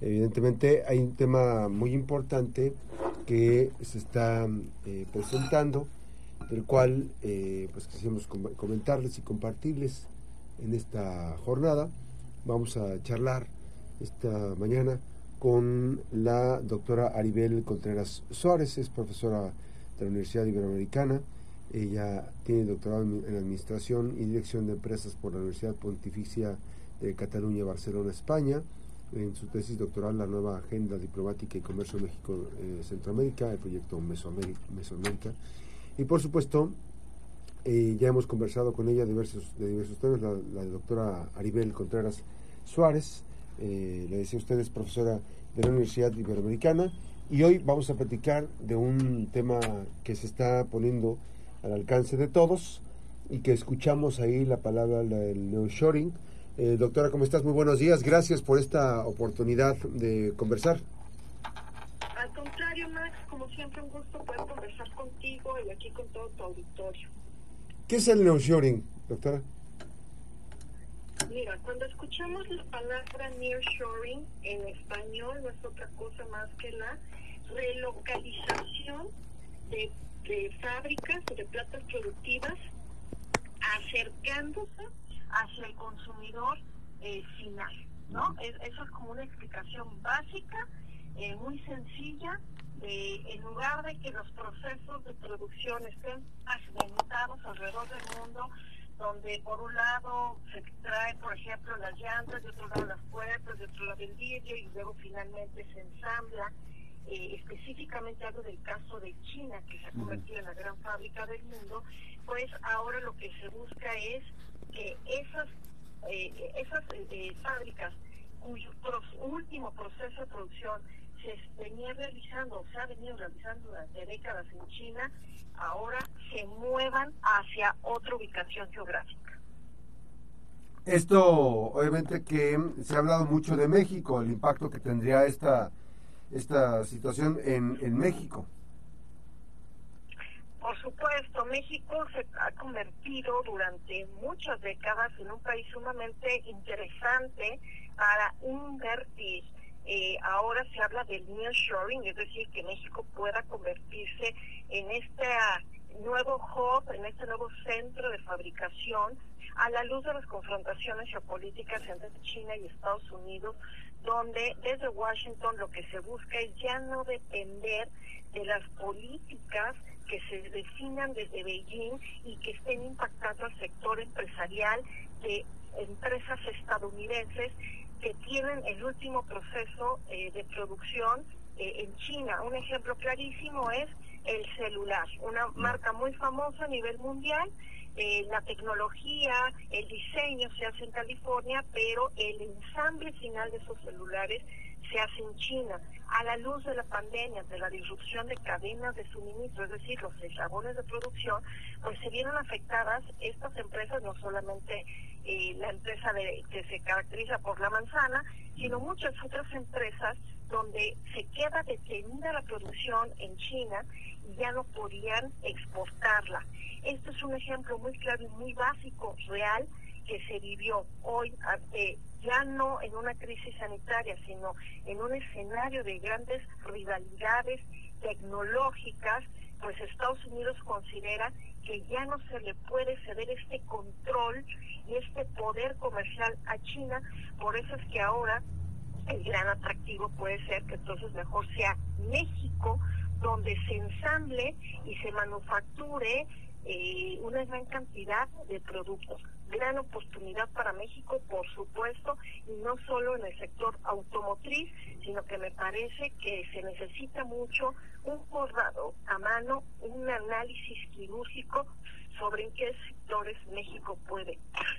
Evidentemente hay un tema muy importante que se está eh, presentando, del cual eh, pues quisimos comentarles y compartirles en esta jornada. Vamos a charlar esta mañana con la doctora Aribel Contreras Suárez, es profesora de la Universidad Iberoamericana. Ella tiene doctorado en Administración y Dirección de Empresas por la Universidad Pontificia de Cataluña, Barcelona, España. En su tesis doctoral, La nueva agenda diplomática y comercio México-Centroamérica, el proyecto Mesoamérica. Y por supuesto, eh, ya hemos conversado con ella diversos, de diversos temas, la, doctora Aribel Contreras Suárez, eh, le decía a ustedes, profesora de la Universidad Iberoamericana, y hoy vamos a platicar de un tema que se está poniendo al alcance de todos y que escuchamos ahí la palabra del neoshoring. Eh, doctora, ¿cómo estás? Muy buenos días. Gracias por esta oportunidad de conversar. Al contrario, Max, como siempre, un gusto poder conversar contigo y aquí con todo tu auditorio. ¿Qué es el neoshoring, doctora? Mira, cuando escuchamos la palabra nearshoring en español no es otra cosa más que la relocalización de, fábricas o de plantas productivas acercándose hacia el consumidor eh, final, ¿no? eso es como una explicación básica, eh, muy sencilla, de, en lugar de que los procesos de producción estén fragmentados alrededor del mundo, donde por un lado se extrae, por ejemplo, las llantas, de otro lado las puertas, de otro lado el vidrio y luego finalmente se ensambla. Eh, específicamente algo del caso de China, que se ha convertido en la gran fábrica del mundo, pues ahora lo que se busca es que esas, eh, esas eh, fábricas cuyo último proceso de producción se venía realizando, o se ha venido realizando durante décadas en China, ahora se muevan hacia otra ubicación geográfica. Esto, obviamente que se ha hablado mucho de México, el impacto que tendría esta, esta situación en, en México. Por supuesto, México se ha convertido durante muchas décadas en un país sumamente interesante para invertir eh, ahora se habla del nearshoring, es decir, que México pueda convertirse en este nuevo hub, en este nuevo centro de fabricación, a la luz de las confrontaciones geopolíticas entre China y Estados Unidos, donde desde Washington lo que se busca es ya no depender de las políticas que se definan desde Beijing y que estén impactando al sector empresarial de empresas estadounidenses que tienen el último proceso eh, de producción eh, en China. Un ejemplo clarísimo es el celular, una marca muy famosa a nivel mundial. Eh, la tecnología, el diseño se hace en California, pero el ensamble final de esos celulares se hace en China. A la luz de la pandemia, de la disrupción de cadenas de suministro, es decir, los eslabones de producción, pues se vieron afectadas estas empresas, no solamente eh, la empresa de, que se caracteriza por la manzana, sino muchas otras empresas donde se queda detenida la producción en China y ya no podían exportarla. Esto es un ejemplo muy claro y muy básico, real, que se vivió hoy, ya no en una crisis sanitaria, sino en un escenario de grandes rivalidades tecnológicas, pues Estados Unidos considera que ya no se le puede ceder este control y este poder comercial a China, por eso es que ahora el gran atractivo puede ser que entonces mejor sea México donde se ensamble y se manufacture eh, una gran cantidad de productos. Gran oportunidad para México, por supuesto, y no solo en el sector automotriz, sino que me parece que se necesita mucho un borrado a mano, un análisis quirúrgico sobre en qué sectores México puede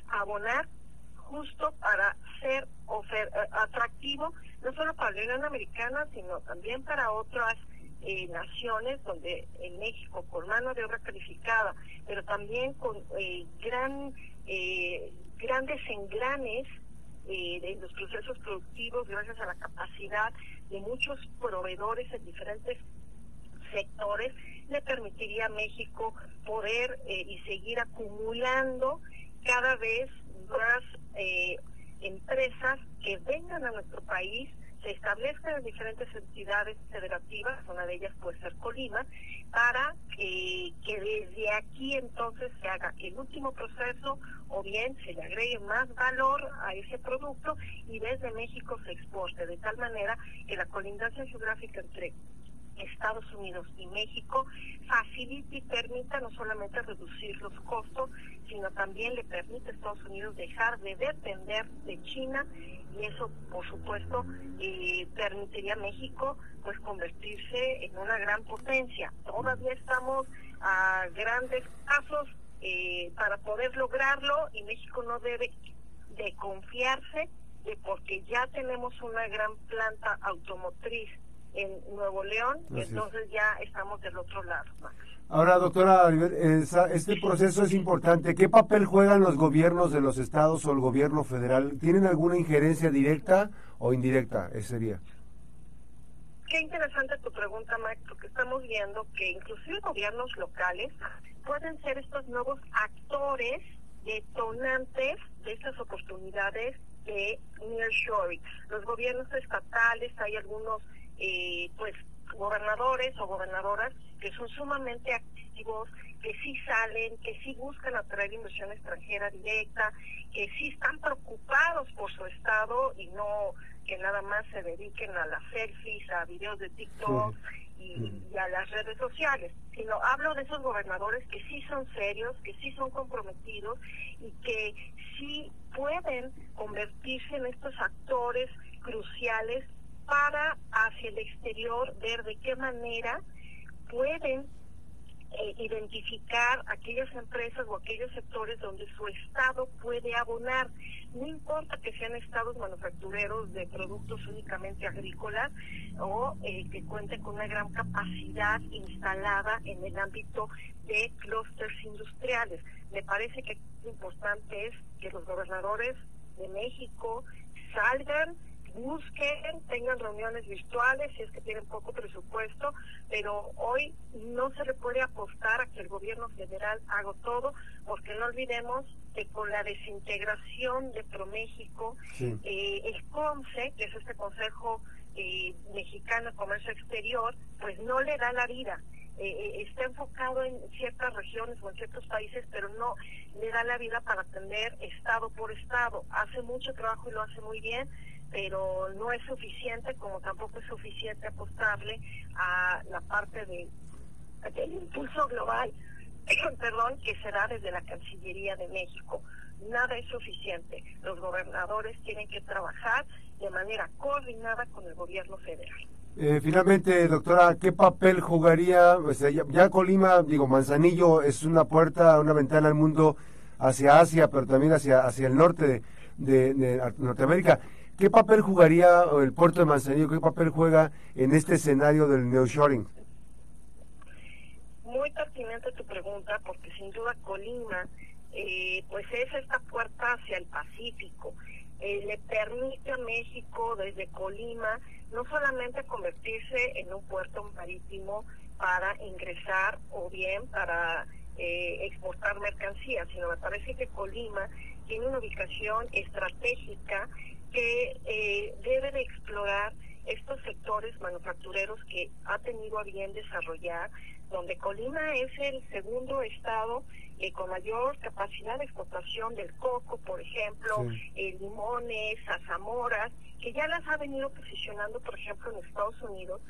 abonar justo para ser eh, atractivo, no solo para la Unión Americana, sino también para otras eh, naciones donde en México con mano de obra calificada, pero también con eh, gran, grandes engranes de los procesos productivos gracias a la capacidad de muchos proveedores en diferentes sectores, le permitiría a México poder eh, y seguir acumulando cada vez más eh, empresas que vengan a nuestro país se establezcan en diferentes entidades federativas, una de ellas puede ser Colima, para que desde aquí entonces se haga el último proceso o bien se le agregue más valor a ese producto y desde México se exporte, de tal manera que la colindancia geográfica entre Estados Unidos y México facilite y permita no solamente reducir los costos, sino también le permite a Estados Unidos dejar de depender de China y eso, por supuesto, eh, permitiría a México pues convertirse en una gran potencia. Todavía estamos a grandes pasos eh, para poder lograrlo y México no debe de confiarse de porque ya tenemos una gran planta automotriz en Nuevo León, y entonces ya estamos del otro lado. Ahora, doctora, este proceso es importante. ¿Qué papel juegan los gobiernos de los estados o el gobierno federal? ¿Tienen alguna injerencia directa o indirecta? Ese sería. Qué interesante tu pregunta, Mike, porque estamos viendo que inclusive gobiernos locales pueden ser estos nuevos actores detonantes de estas oportunidades de nearshoring. Los gobiernos estatales, hay algunos eh, pues gobernadores o gobernadoras que son sumamente activos, que sí salen, que sí buscan atraer inversión extranjera directa, que sí están preocupados por su estado y no que nada más se dediquen a las selfies, a videos de TikTok y, y, a las redes sociales, sino hablo de esos gobernadores que sí son serios, que sí son comprometidos y que sí pueden convertirse en estos actores cruciales para hacia el exterior ver de qué manera pueden eh, identificar aquellas empresas o aquellos sectores donde su Estado puede abonar. No importa que sean estados manufactureros de productos únicamente agrícolas o eh, que cuenten con una gran capacidad instalada en el ámbito de clústeres industriales. Me parece que lo importante es que los gobernadores de México salgan busquen, tengan reuniones virtuales si es que tienen poco presupuesto, pero hoy no se le puede apostar a que el gobierno federal haga todo, porque no olvidemos que con la desintegración de ProMéxico, eh, el CONCE, que es este Consejo eh, Mexicano de Comercio Exterior, pues no le da la vida. Eh, eh, está enfocado en ciertas regiones o en ciertos países, pero no le da la vida para atender estado por estado. Hace mucho trabajo y lo hace muy bien, pero no es suficiente, como tampoco es suficiente apostarle a la parte de, del impulso global, perdón, que se da desde la Cancillería de México. Nada es suficiente. Los gobernadores tienen que trabajar de manera coordinada con el gobierno federal. Eh, finalmente, doctora, ¿qué papel jugaría? ya, Colima, digo, Manzanillo es una puerta, una ventana al mundo hacia Asia, pero también hacia, hacia el norte de Norteamérica. ¿Qué papel jugaría el puerto de Manzanillo? ¿Qué papel juega en este escenario del neoshoring? Muy pertinente tu pregunta, porque sin duda Colima, eh, pues es esta puerta hacia el Pacífico. Eh, le permite a México desde Colima no solamente convertirse en un puerto marítimo para ingresar o bien para eh, exportar mercancías, sino me parece que Colima tiene una ubicación estratégica que eh, debe de explorar estos sectores manufactureros que ha tenido a bien desarrollar, donde Colima es el segundo estado eh, con mayor capacidad de exportación del coco, por ejemplo, eh, limones, zazamoras, que ya las ha venido posicionando, por ejemplo, en Estados Unidos,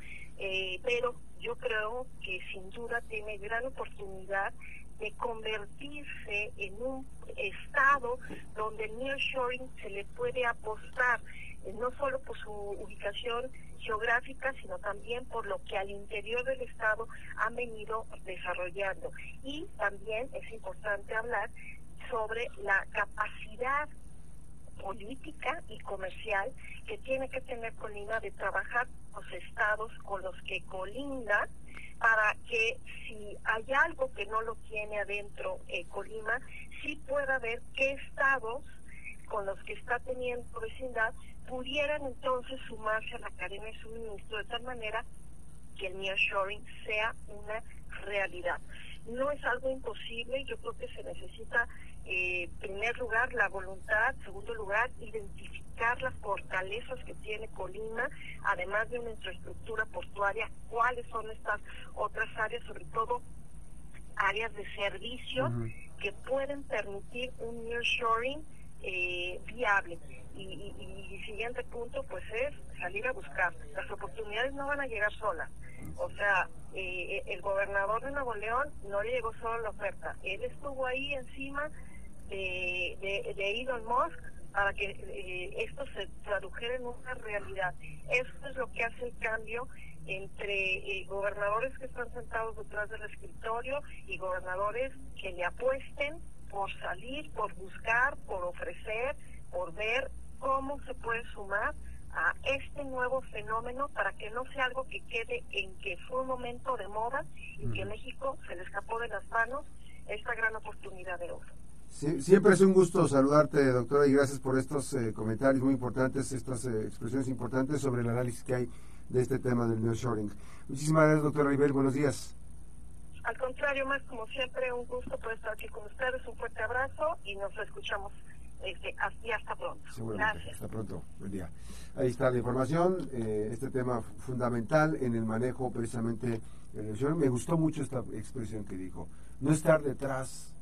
pero yo creo que sin duda tiene gran oportunidad de convertirse en un estado donde el nearshoring se le puede apostar, eh, no solo por su ubicación geográfica, sino también por lo que al interior del estado han venido desarrollando. Y también es importante hablar sobre la capacidad política y comercial que tiene que tener Colima de trabajar los estados con los que colinda para que si hay algo que no lo tiene adentro eh, Colima, sí pueda ver qué estados con los que está teniendo vecindad pudieran entonces sumarse a la cadena de suministro de tal manera que el nearshoring sea una realidad. No es algo imposible, yo creo que se necesita, eh, en primer lugar, la voluntad, segundo lugar, identificar identificar las fortalezas que tiene Colima, además de una infraestructura portuaria, cuáles son estas otras áreas, sobre todo áreas de servicio que pueden permitir un nearshoring eh, viable. Y, y, siguiente punto, pues es salir a buscar. Las oportunidades no van a llegar solas. O sea, eh, el gobernador de Nuevo León no le llegó solo la oferta. Él estuvo ahí encima de, de, de Elon Musk para que eh, esto se tradujera en una realidad. Eso es lo que hace el cambio entre eh, gobernadores que están sentados detrás del escritorio y gobernadores que le apuesten por salir, por buscar, por ofrecer, por ver cómo se puede sumar a este nuevo fenómeno para que no sea algo que quede en que fue un momento de moda y que México se le escapó de las manos esta gran oportunidad de oro. Siempre es un gusto saludarte, doctora, y gracias por estos eh, comentarios muy importantes, estas eh, expresiones importantes sobre el análisis que hay de este tema del nearshoring. Muchísimas gracias, doctora Rivel. Buenos días. Al contrario, más como siempre, un gusto poder estar aquí con ustedes. Un fuerte abrazo y nos escuchamos este, y hasta pronto. Gracias. Hasta pronto. Buen día. Ahí está la información. Eh, este tema fundamental en el manejo precisamente del nearshoring. Me gustó mucho esta expresión que dijo. No estar detrás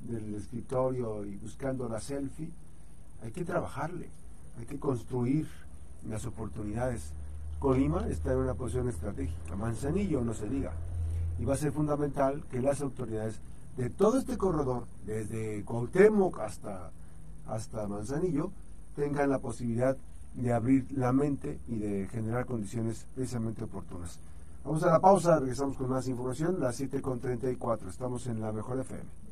del escritorio y buscando la selfie. Hay que trabajarle. Hay que construir las oportunidades Colima está en una posición estratégica, Manzanillo no se diga, y va a ser fundamental que las autoridades de todo este corredor, desde Cuauhtémoc hasta, hasta Manzanillo, tengan la posibilidad de abrir la mente y de generar condiciones precisamente oportunas. Vamos a la pausa, regresamos con más información, las 7.34, estamos en la mejor FM.